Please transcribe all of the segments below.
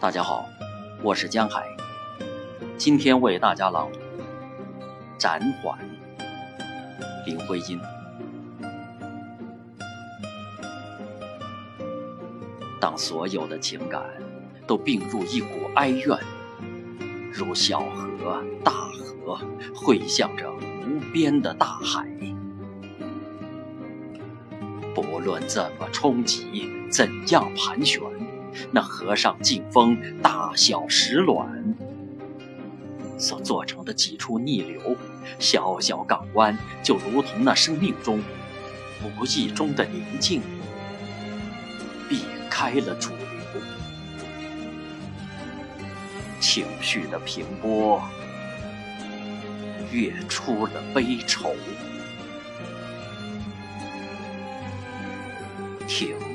大家好，我是江海，今天为大家朗读《暂缓》，林徽因。当所有的情感都并入一股哀怨，如小河、大河汇向着无边的大海，不论怎么冲击，怎样盘旋。那河上劲风，大小石卵所做成的几处逆流，小小港湾，就如同那生命中无意中的宁静，避开了主流，情绪的平波跃出了悲愁。停。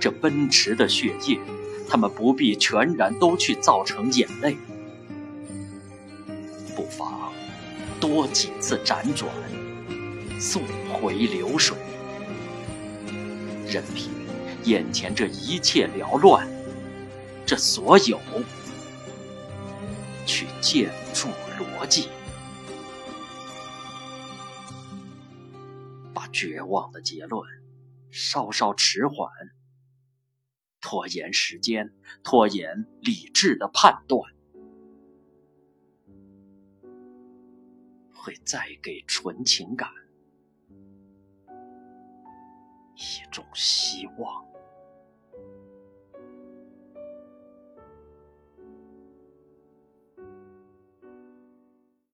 这奔驰的血液，他们不必全然都去造成眼泪，不妨多几次辗转，送回流水，任凭眼前这一切缭乱，这所有去建筑逻辑，把绝望的结论稍稍迟缓。拖延时间，拖延理智的判断，会再给纯情感一种希望。